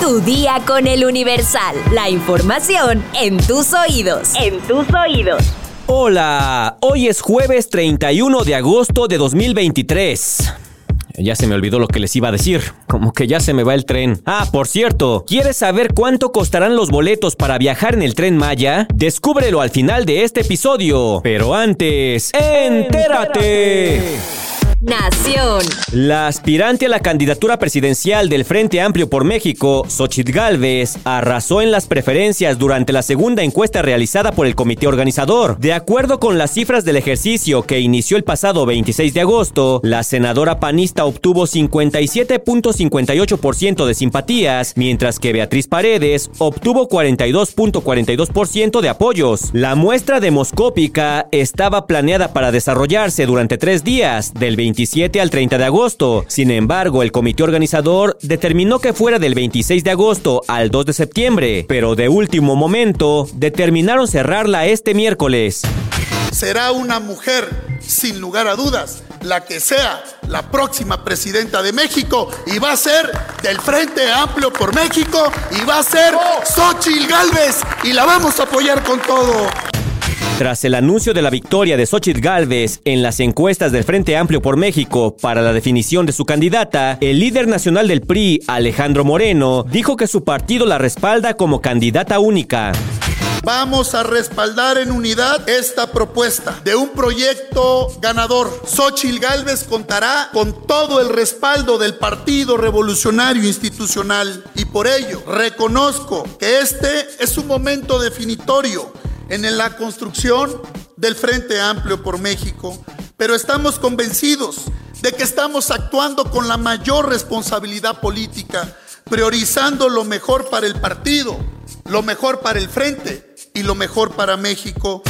Tu día con el Universal. La información en tus oídos. En tus oídos. Hola, hoy es jueves 31 de agosto de 2023. Ya se me olvidó lo que les iba a decir. Como que ya se me va el tren. Ah, por cierto, ¿quieres saber cuánto costarán los boletos para viajar en el tren Maya? Descúbrelo al final de este episodio. Pero antes, ¡entérate! Nación. La aspirante a la candidatura presidencial del Frente Amplio por México, Xochitl Gálvez, arrasó en las preferencias durante la segunda encuesta realizada por el comité organizador. De acuerdo con las cifras del ejercicio que inició el pasado 26 de agosto, la senadora panista obtuvo 57.58% de simpatías, mientras que Beatriz Paredes obtuvo 42.42% de apoyos. La muestra demoscópica estaba planeada para desarrollarse durante tres días, del 26 27 al 30 de agosto. Sin embargo, el comité organizador determinó que fuera del 26 de agosto al 2 de septiembre, pero de último momento determinaron cerrarla este miércoles. Será una mujer, sin lugar a dudas, la que sea la próxima presidenta de México y va a ser del Frente Amplio por México y va a ser Xochitl Galvez y la vamos a apoyar con todo. Tras el anuncio de la victoria de Xochitl Gálvez en las encuestas del Frente Amplio por México para la definición de su candidata, el líder nacional del PRI, Alejandro Moreno, dijo que su partido la respalda como candidata única. Vamos a respaldar en unidad esta propuesta de un proyecto ganador. Xochitl Gálvez contará con todo el respaldo del Partido Revolucionario Institucional y por ello reconozco que este es un momento definitorio en la construcción del Frente Amplio por México, pero estamos convencidos de que estamos actuando con la mayor responsabilidad política, priorizando lo mejor para el partido, lo mejor para el Frente y lo mejor para México.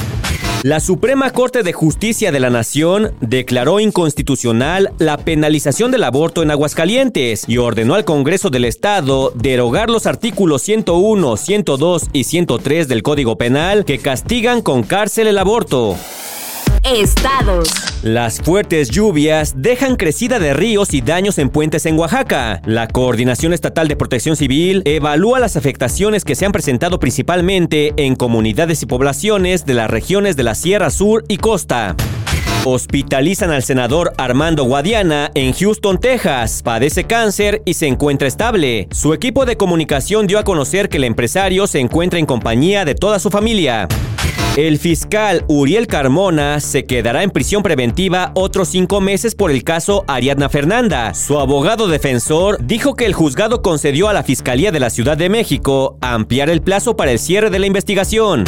La Suprema Corte de Justicia de la Nación declaró inconstitucional la penalización del aborto en Aguascalientes y ordenó al Congreso del Estado derogar los artículos 101, 102 y 103 del Código Penal que castigan con cárcel el aborto. Estados. Las fuertes lluvias dejan crecida de ríos y daños en puentes en Oaxaca. La Coordinación Estatal de Protección Civil evalúa las afectaciones que se han presentado principalmente en comunidades y poblaciones de las regiones de la Sierra Sur y Costa. Hospitalizan al senador Armando Guadiana en Houston, Texas. Padece cáncer y se encuentra estable. Su equipo de comunicación dio a conocer que el empresario se encuentra en compañía de toda su familia. El fiscal Uriel Carmona se quedará en prisión preventiva otros cinco meses por el caso Ariadna Fernanda. Su abogado defensor dijo que el juzgado concedió a la Fiscalía de la Ciudad de México ampliar el plazo para el cierre de la investigación.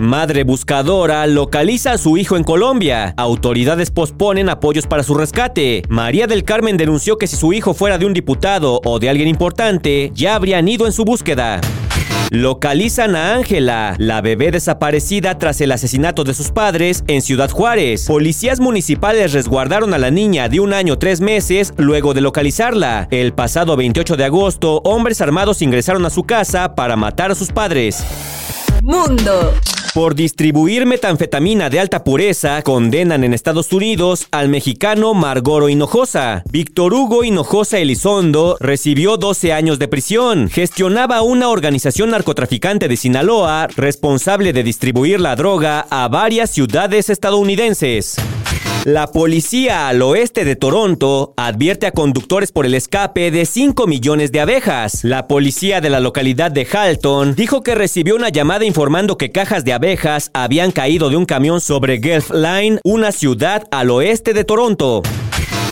Madre buscadora localiza a su hijo en Colombia. Autoridades posponen apoyos para su rescate. María del Carmen denunció que si su hijo fuera de un diputado o de alguien importante, ya habrían ido en su búsqueda. Localizan a Ángela, la bebé desaparecida tras el asesinato de sus padres en Ciudad Juárez. Policías municipales resguardaron a la niña de un año tres meses luego de localizarla. El pasado 28 de agosto, hombres armados ingresaron a su casa para matar a sus padres. Mundo. Por distribuir metanfetamina de alta pureza, condenan en Estados Unidos al mexicano Margoro Hinojosa. Víctor Hugo Hinojosa Elizondo recibió 12 años de prisión. Gestionaba una organización narcotraficante de Sinaloa responsable de distribuir la droga a varias ciudades estadounidenses. La policía al oeste de Toronto advierte a conductores por el escape de 5 millones de abejas. La policía de la localidad de Halton dijo que recibió una llamada informando que cajas de abejas habían caído de un camión sobre Gulf Line, una ciudad al oeste de Toronto.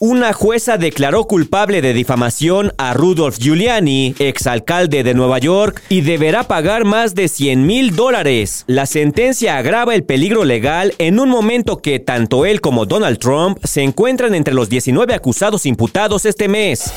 Una jueza declaró culpable de difamación a Rudolph Giuliani, exalcalde de Nueva York, y deberá pagar más de 100 mil dólares. La sentencia agrava el peligro legal en un momento que tanto él como Donald Trump se encuentran entre los 19 acusados imputados este mes.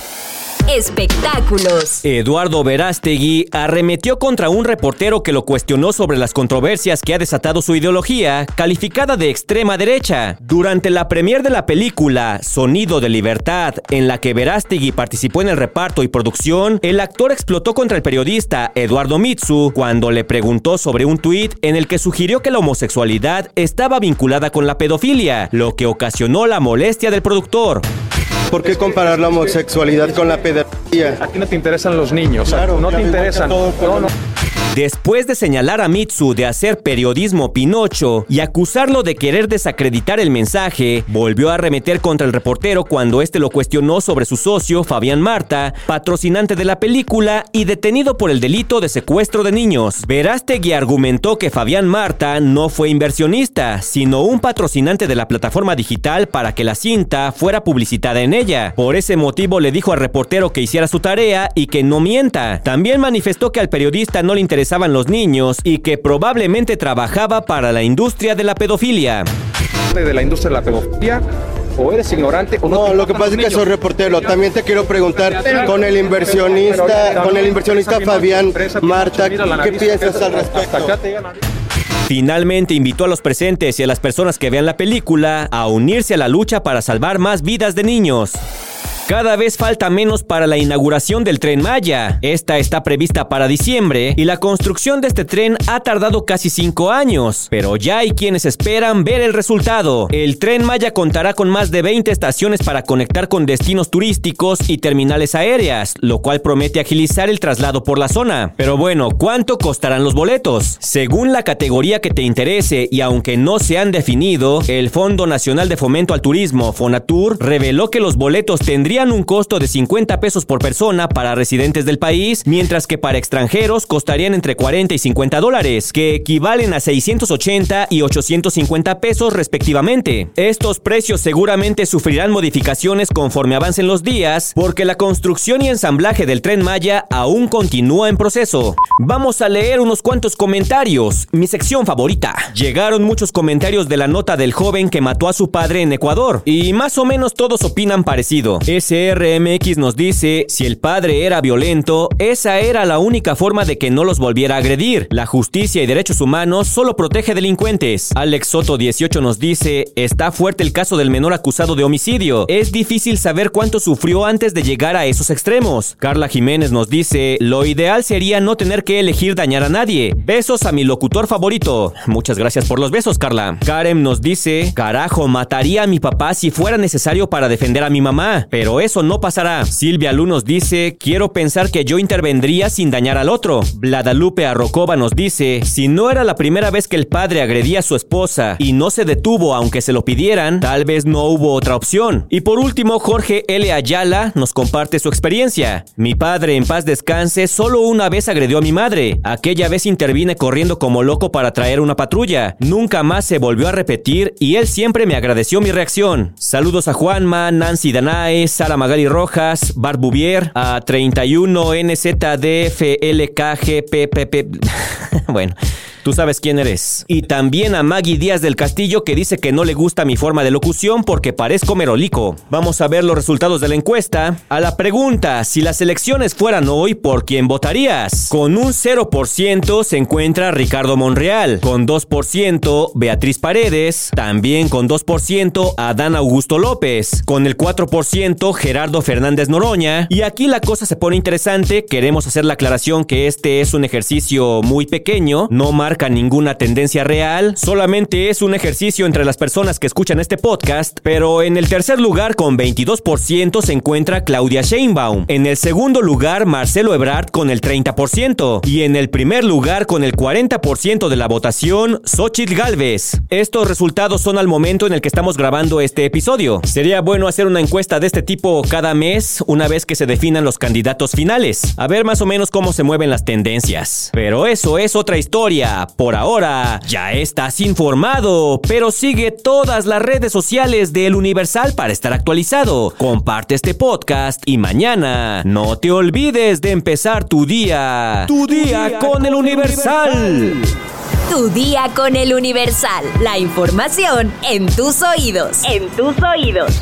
Espectáculos. Eduardo Verástegui arremetió contra un reportero que lo cuestionó sobre las controversias que ha desatado su ideología, calificada de extrema derecha. Durante la premier de la película Sonido de Libertad, en la que Verástegui participó en el reparto y producción, el actor explotó contra el periodista Eduardo Mitsu cuando le preguntó sobre un tuit en el que sugirió que la homosexualidad estaba vinculada con la pedofilia, lo que ocasionó la molestia del productor. ¿Por qué comparar la homosexualidad con la pederastía? A ti no te interesan los niños, Claro, no ya te interesan. todo, No, no. Después de señalar a Mitsu de hacer periodismo pinocho y acusarlo de querer desacreditar el mensaje, volvió a arremeter contra el reportero cuando este lo cuestionó sobre su socio, Fabián Marta, patrocinante de la película y detenido por el delito de secuestro de niños. Verástegui argumentó que Fabián Marta no fue inversionista, sino un patrocinante de la plataforma digital para que la cinta fuera publicitada en ella. Por ese motivo le dijo al reportero que hiciera su tarea y que no mienta. También manifestó que al periodista no le interesaban los niños y que probablemente trabajaba para la industria de la pedofilia. de la industria de la pedofilia, o eres ignorante o no. No, lo que pasa es que soy reportero. También te quiero preguntar con el inversionista, con el inversionista Fabián Marta, ¿qué piensas al respecto? Finalmente invitó a los presentes y a las personas que vean la película a unirse a la lucha para salvar más vidas de niños. Cada vez falta menos para la inauguración del tren Maya. Esta está prevista para diciembre y la construcción de este tren ha tardado casi cinco años, pero ya hay quienes esperan ver el resultado. El tren Maya contará con más de 20 estaciones para conectar con destinos turísticos y terminales aéreas, lo cual promete agilizar el traslado por la zona. Pero bueno, ¿cuánto costarán los boletos? Según la categoría que te interese y aunque no se han definido, el Fondo Nacional de Fomento al Turismo, Fonatur, reveló que los boletos tendrían un costo de 50 pesos por persona para residentes del país, mientras que para extranjeros costarían entre 40 y 50 dólares, que equivalen a 680 y 850 pesos respectivamente. Estos precios seguramente sufrirán modificaciones conforme avancen los días, porque la construcción y ensamblaje del tren Maya aún continúa en proceso. Vamos a leer unos cuantos comentarios, mi sección favorita. Llegaron muchos comentarios de la nota del joven que mató a su padre en Ecuador, y más o menos todos opinan parecido. SRMX nos dice, si el padre era violento, esa era la única forma de que no los volviera a agredir. La justicia y derechos humanos solo protege delincuentes. Alex Soto 18 nos dice, está fuerte el caso del menor acusado de homicidio. Es difícil saber cuánto sufrió antes de llegar a esos extremos. Carla Jiménez nos dice, lo ideal sería no tener que elegir dañar a nadie. Besos a mi locutor favorito. Muchas gracias por los besos, Carla. Karen nos dice, carajo, mataría a mi papá si fuera necesario para defender a mi mamá. Pero eso no pasará. Silvia Lu nos dice, quiero pensar que yo intervendría sin dañar al otro. Vladalupe Arrocova nos dice, si no era la primera vez que el padre agredía a su esposa y no se detuvo aunque se lo pidieran, tal vez no hubo otra opción. Y por último, Jorge L. Ayala nos comparte su experiencia. Mi padre, en paz descanse, solo una vez agredió a mi madre. Aquella vez intervine corriendo como loco para traer una patrulla. Nunca más se volvió a repetir y él siempre me agradeció mi reacción. Saludos a Juanma, Nancy Danae, Sara Magali Rojas, Bart Bouvier, a 31 NZDFLKGPPP. bueno. Tú sabes quién eres. Y también a Maggie Díaz del Castillo que dice que no le gusta mi forma de locución porque parezco merolico. Vamos a ver los resultados de la encuesta. A la pregunta, si las elecciones fueran hoy, ¿por quién votarías? Con un 0% se encuentra Ricardo Monreal, con 2% Beatriz Paredes, también con 2% Adán Augusto López, con el 4% Gerardo Fernández Noroña. Y aquí la cosa se pone interesante, queremos hacer la aclaración que este es un ejercicio muy pequeño, no marca ninguna tendencia real, solamente es un ejercicio entre las personas que escuchan este podcast, pero en el tercer lugar con 22% se encuentra Claudia Sheinbaum, en el segundo lugar Marcelo Ebrard con el 30% y en el primer lugar con el 40% de la votación Xochitl Galvez. Estos resultados son al momento en el que estamos grabando este episodio. Sería bueno hacer una encuesta de este tipo cada mes, una vez que se definan los candidatos finales, a ver más o menos cómo se mueven las tendencias. Pero eso es otra historia. Por ahora, ya estás informado, pero sigue todas las redes sociales de El Universal para estar actualizado. Comparte este podcast y mañana no te olvides de empezar tu día. Tu, día, con, El Universal. Tu día con el Universal. La información en tus oídos. En tus oídos.